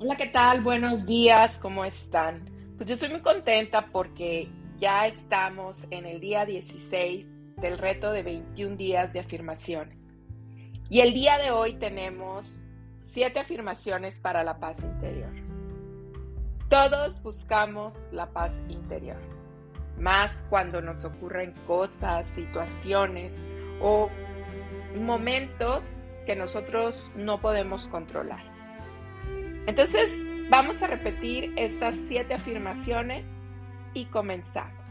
Hola, ¿qué tal? Buenos días, ¿cómo están? Pues yo estoy muy contenta porque ya estamos en el día 16 del reto de 21 días de afirmaciones. Y el día de hoy tenemos siete afirmaciones para la paz interior. Todos buscamos la paz interior, más cuando nos ocurren cosas, situaciones o momentos que nosotros no podemos controlar. Entonces, vamos a repetir estas siete afirmaciones y comenzamos.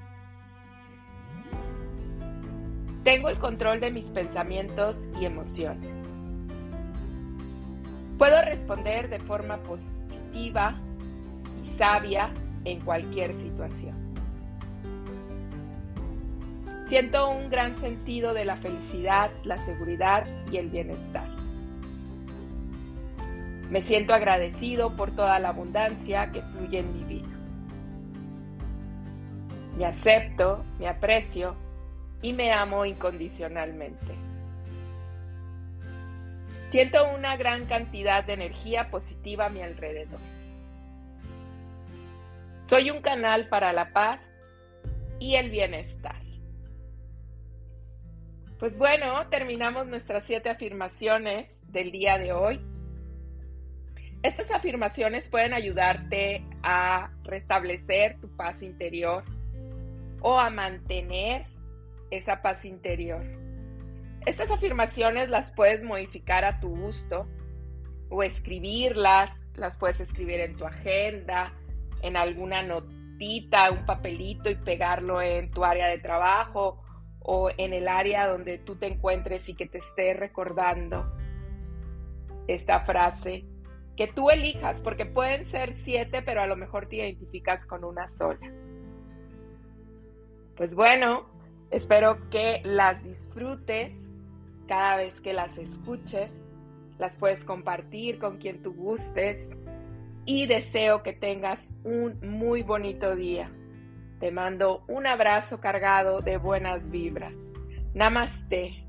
Tengo el control de mis pensamientos y emociones. Puedo responder de forma positiva y sabia en cualquier situación. Siento un gran sentido de la felicidad, la seguridad y el bienestar. Me siento agradecido por toda la abundancia que fluye en mi vida. Me acepto, me aprecio y me amo incondicionalmente. Siento una gran cantidad de energía positiva a mi alrededor. Soy un canal para la paz y el bienestar. Pues bueno, terminamos nuestras siete afirmaciones del día de hoy. Estas afirmaciones pueden ayudarte a restablecer tu paz interior o a mantener esa paz interior. Estas afirmaciones las puedes modificar a tu gusto o escribirlas, las puedes escribir en tu agenda, en alguna notita, un papelito y pegarlo en tu área de trabajo o en el área donde tú te encuentres y que te esté recordando esta frase que tú elijas, porque pueden ser siete, pero a lo mejor te identificas con una sola. Pues bueno, espero que las disfrutes cada vez que las escuches, las puedes compartir con quien tú gustes y deseo que tengas un muy bonito día. Te mando un abrazo cargado de buenas vibras. Namaste.